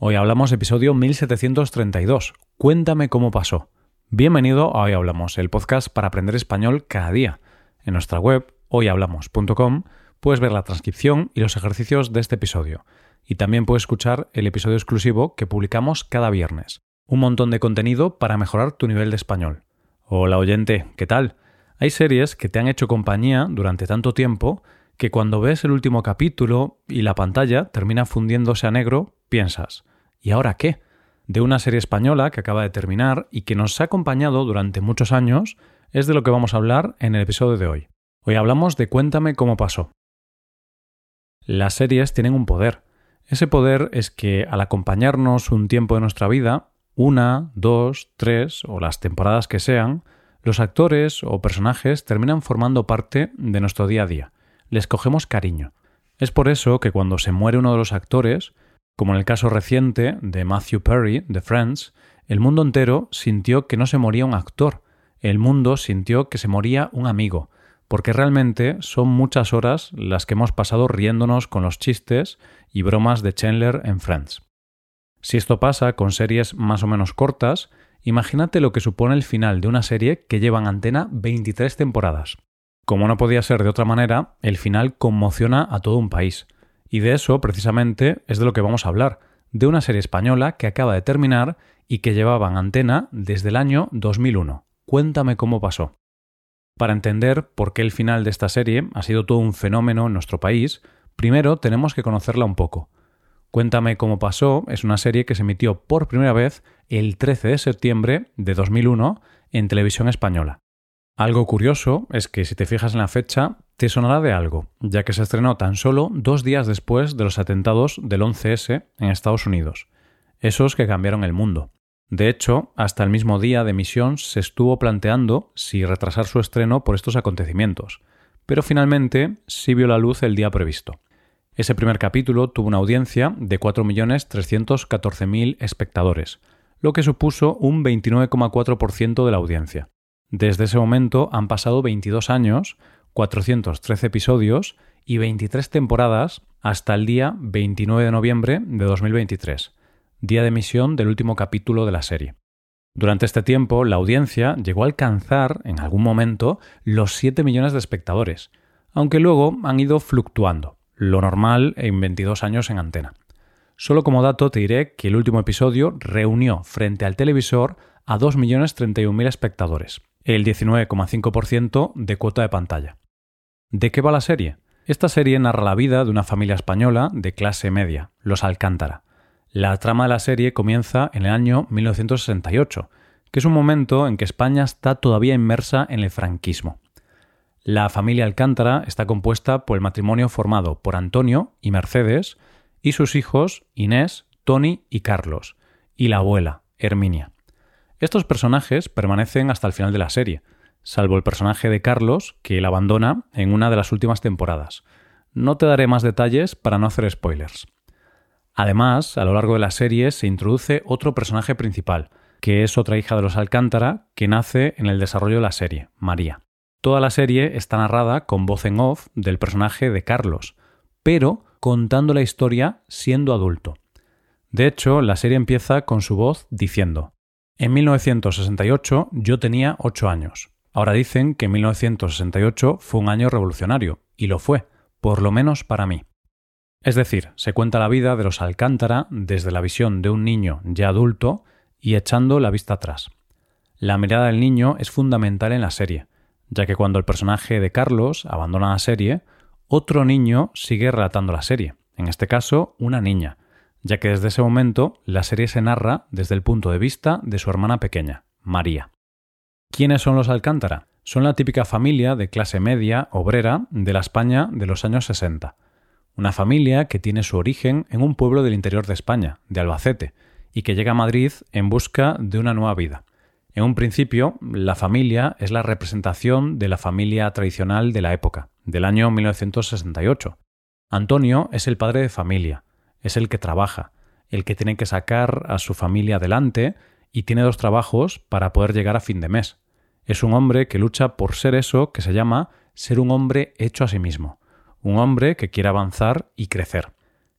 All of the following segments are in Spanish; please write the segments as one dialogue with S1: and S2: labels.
S1: Hoy hablamos episodio 1732. Cuéntame cómo pasó. Bienvenido a Hoy Hablamos, el podcast para aprender español cada día. En nuestra web, hoyhablamos.com, puedes ver la transcripción y los ejercicios de este episodio. Y también puedes escuchar el episodio exclusivo que publicamos cada viernes. Un montón de contenido para mejorar tu nivel de español. Hola oyente, ¿qué tal? Hay series que te han hecho compañía durante tanto tiempo que cuando ves el último capítulo y la pantalla termina fundiéndose a negro, piensas, ¿y ahora qué? De una serie española que acaba de terminar y que nos ha acompañado durante muchos años, es de lo que vamos a hablar en el episodio de hoy. Hoy hablamos de Cuéntame cómo pasó. Las series tienen un poder. Ese poder es que al acompañarnos un tiempo de nuestra vida, una, dos, tres o las temporadas que sean, los actores o personajes terminan formando parte de nuestro día a día les cogemos cariño. Es por eso que cuando se muere uno de los actores, como en el caso reciente de Matthew Perry de Friends, el mundo entero sintió que no se moría un actor, el mundo sintió que se moría un amigo, porque realmente son muchas horas las que hemos pasado riéndonos con los chistes y bromas de Chandler en Friends. Si esto pasa con series más o menos cortas, imagínate lo que supone el final de una serie que lleva en antena 23 temporadas. Como no podía ser de otra manera, el final conmociona a todo un país. Y de eso, precisamente, es de lo que vamos a hablar, de una serie española que acaba de terminar y que llevaba en antena desde el año 2001. Cuéntame cómo pasó. Para entender por qué el final de esta serie ha sido todo un fenómeno en nuestro país, primero tenemos que conocerla un poco. Cuéntame cómo pasó es una serie que se emitió por primera vez el 13 de septiembre de 2001 en televisión española. Algo curioso es que si te fijas en la fecha, te sonará de algo, ya que se estrenó tan solo dos días después de los atentados del 11S en Estados Unidos, esos que cambiaron el mundo. De hecho, hasta el mismo día de emisión se estuvo planteando si retrasar su estreno por estos acontecimientos, pero finalmente sí vio la luz el día previsto. Ese primer capítulo tuvo una audiencia de 4.314.000 espectadores, lo que supuso un 29,4% de la audiencia. Desde ese momento han pasado 22 años, 413 episodios y 23 temporadas hasta el día 29 de noviembre de 2023, día de emisión del último capítulo de la serie. Durante este tiempo, la audiencia llegó a alcanzar, en algún momento, los 7 millones de espectadores, aunque luego han ido fluctuando, lo normal en 22 años en antena. Solo como dato te diré que el último episodio reunió frente al televisor a 2.031.000 espectadores, el 19,5% de cuota de pantalla. ¿De qué va la serie? Esta serie narra la vida de una familia española de clase media, los Alcántara. La trama de la serie comienza en el año 1968, que es un momento en que España está todavía inmersa en el franquismo. La familia Alcántara está compuesta por el matrimonio formado por Antonio y Mercedes y sus hijos Inés, Tony y Carlos, y la abuela, Herminia. Estos personajes permanecen hasta el final de la serie, salvo el personaje de Carlos, que él abandona en una de las últimas temporadas. No te daré más detalles para no hacer spoilers. Además, a lo largo de la serie se introduce otro personaje principal, que es otra hija de los Alcántara, que nace en el desarrollo de la serie, María. Toda la serie está narrada con voz en off del personaje de Carlos, pero contando la historia siendo adulto. De hecho, la serie empieza con su voz diciendo en 1968 yo tenía 8 años. Ahora dicen que 1968 fue un año revolucionario, y lo fue, por lo menos para mí. Es decir, se cuenta la vida de los Alcántara desde la visión de un niño ya adulto y echando la vista atrás. La mirada del niño es fundamental en la serie, ya que cuando el personaje de Carlos abandona la serie, otro niño sigue relatando la serie, en este caso una niña, ya que desde ese momento la serie se narra desde el punto de vista de su hermana pequeña, María. ¿Quiénes son los Alcántara? Son la típica familia de clase media, obrera, de la España de los años 60. Una familia que tiene su origen en un pueblo del interior de España, de Albacete, y que llega a Madrid en busca de una nueva vida. En un principio, la familia es la representación de la familia tradicional de la época, del año 1968. Antonio es el padre de familia, es el que trabaja, el que tiene que sacar a su familia adelante y tiene dos trabajos para poder llegar a fin de mes. Es un hombre que lucha por ser eso que se llama ser un hombre hecho a sí mismo, un hombre que quiere avanzar y crecer.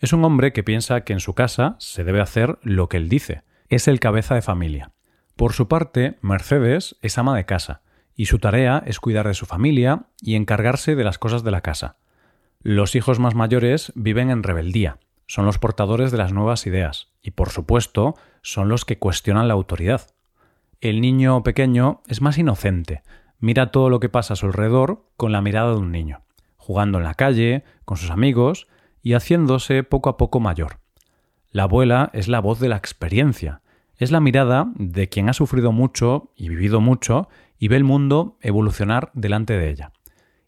S1: Es un hombre que piensa que en su casa se debe hacer lo que él dice. Es el cabeza de familia. Por su parte, Mercedes es ama de casa, y su tarea es cuidar de su familia y encargarse de las cosas de la casa. Los hijos más mayores viven en rebeldía, son los portadores de las nuevas ideas, y por supuesto son los que cuestionan la autoridad. El niño pequeño es más inocente, mira todo lo que pasa a su alrededor con la mirada de un niño, jugando en la calle, con sus amigos y haciéndose poco a poco mayor. La abuela es la voz de la experiencia, es la mirada de quien ha sufrido mucho y vivido mucho y ve el mundo evolucionar delante de ella.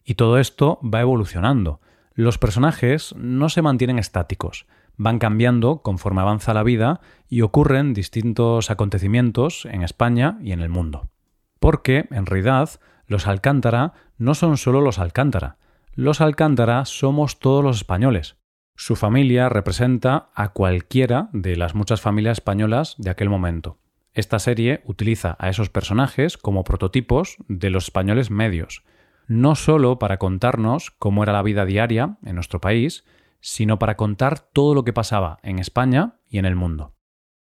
S1: Y todo esto va evolucionando. Los personajes no se mantienen estáticos, van cambiando conforme avanza la vida y ocurren distintos acontecimientos en España y en el mundo. Porque, en realidad, los Alcántara no son solo los Alcántara. Los Alcántara somos todos los españoles. Su familia representa a cualquiera de las muchas familias españolas de aquel momento. Esta serie utiliza a esos personajes como prototipos de los españoles medios, no solo para contarnos cómo era la vida diaria en nuestro país, sino para contar todo lo que pasaba en España y en el mundo.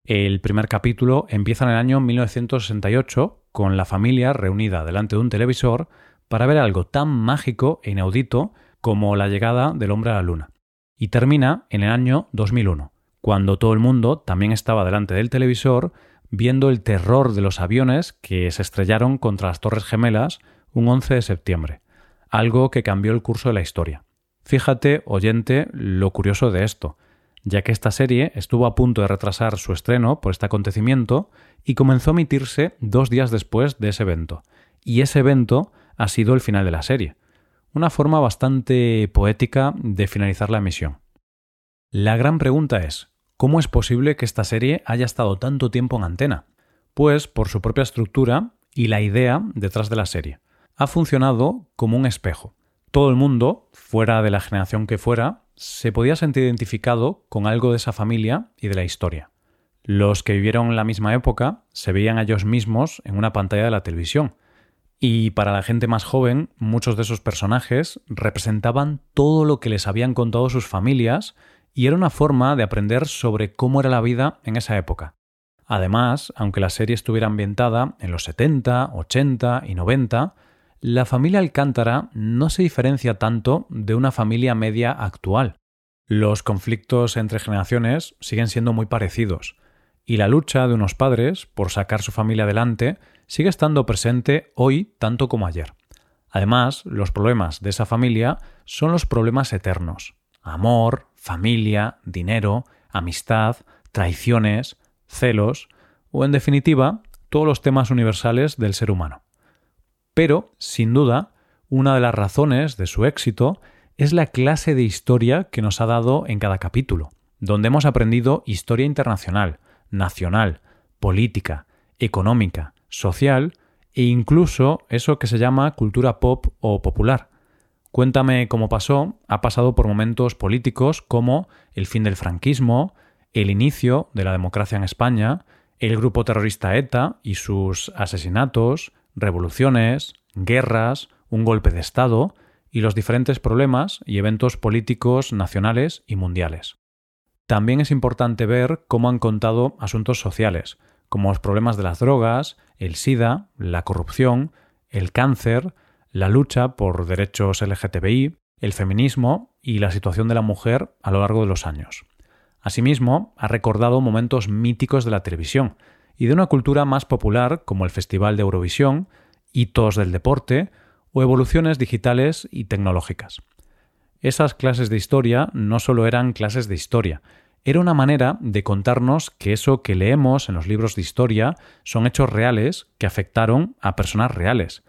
S1: El primer capítulo empieza en el año 1968 con la familia reunida delante de un televisor para ver algo tan mágico e inaudito como la llegada del hombre a la luna y termina en el año 2001, cuando todo el mundo también estaba delante del televisor viendo el terror de los aviones que se estrellaron contra las Torres Gemelas un 11 de septiembre, algo que cambió el curso de la historia. Fíjate, oyente, lo curioso de esto, ya que esta serie estuvo a punto de retrasar su estreno por este acontecimiento y comenzó a emitirse dos días después de ese evento. Y ese evento ha sido el final de la serie una forma bastante poética de finalizar la emisión. La gran pregunta es, ¿cómo es posible que esta serie haya estado tanto tiempo en antena? Pues por su propia estructura y la idea detrás de la serie. Ha funcionado como un espejo. Todo el mundo, fuera de la generación que fuera, se podía sentir identificado con algo de esa familia y de la historia. Los que vivieron la misma época se veían a ellos mismos en una pantalla de la televisión, y para la gente más joven, muchos de esos personajes representaban todo lo que les habían contado sus familias y era una forma de aprender sobre cómo era la vida en esa época. Además, aunque la serie estuviera ambientada en los 70, 80 y 90, la familia Alcántara no se diferencia tanto de una familia media actual. Los conflictos entre generaciones siguen siendo muy parecidos, y la lucha de unos padres por sacar su familia adelante sigue estando presente hoy tanto como ayer. Además, los problemas de esa familia son los problemas eternos. Amor, familia, dinero, amistad, traiciones, celos, o en definitiva, todos los temas universales del ser humano. Pero, sin duda, una de las razones de su éxito es la clase de historia que nos ha dado en cada capítulo, donde hemos aprendido historia internacional, nacional, política, económica, social e incluso eso que se llama cultura pop o popular. Cuéntame cómo pasó ha pasado por momentos políticos como el fin del franquismo, el inicio de la democracia en España, el grupo terrorista ETA y sus asesinatos, revoluciones, guerras, un golpe de Estado y los diferentes problemas y eventos políticos nacionales y mundiales. También es importante ver cómo han contado asuntos sociales, como los problemas de las drogas, el SIDA, la corrupción, el cáncer, la lucha por derechos LGTBI, el feminismo y la situación de la mujer a lo largo de los años. Asimismo, ha recordado momentos míticos de la televisión y de una cultura más popular como el Festival de Eurovisión, hitos del deporte o evoluciones digitales y tecnológicas. Esas clases de historia no solo eran clases de historia, era una manera de contarnos que eso que leemos en los libros de historia son hechos reales que afectaron a personas reales,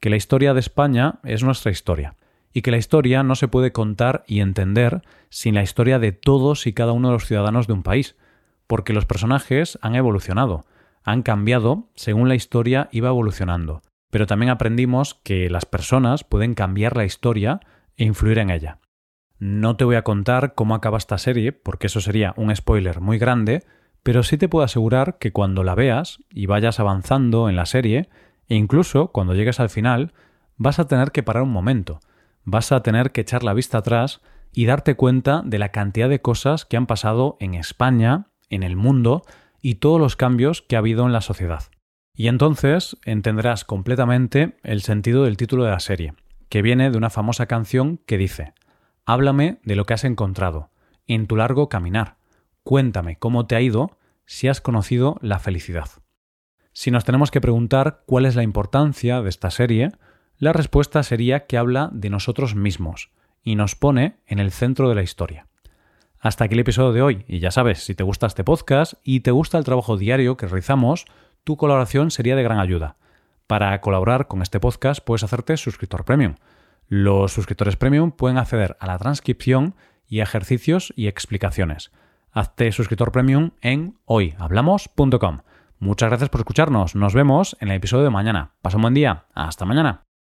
S1: que la historia de España es nuestra historia, y que la historia no se puede contar y entender sin la historia de todos y cada uno de los ciudadanos de un país, porque los personajes han evolucionado, han cambiado según la historia iba evolucionando, pero también aprendimos que las personas pueden cambiar la historia e influir en ella. No te voy a contar cómo acaba esta serie, porque eso sería un spoiler muy grande, pero sí te puedo asegurar que cuando la veas y vayas avanzando en la serie, e incluso cuando llegues al final, vas a tener que parar un momento, vas a tener que echar la vista atrás y darte cuenta de la cantidad de cosas que han pasado en España, en el mundo y todos los cambios que ha habido en la sociedad. Y entonces entenderás completamente el sentido del título de la serie, que viene de una famosa canción que dice, Háblame de lo que has encontrado, en tu largo caminar, cuéntame cómo te ha ido si has conocido la felicidad. Si nos tenemos que preguntar cuál es la importancia de esta serie, la respuesta sería que habla de nosotros mismos, y nos pone en el centro de la historia. Hasta aquí el episodio de hoy, y ya sabes, si te gusta este podcast y te gusta el trabajo diario que realizamos, tu colaboración sería de gran ayuda. Para colaborar con este podcast puedes hacerte suscriptor premium. Los suscriptores premium pueden acceder a la transcripción y ejercicios y explicaciones. Hazte suscriptor premium en hoyhablamos.com. Muchas gracias por escucharnos. Nos vemos en el episodio de mañana. Pasa un buen día. Hasta mañana.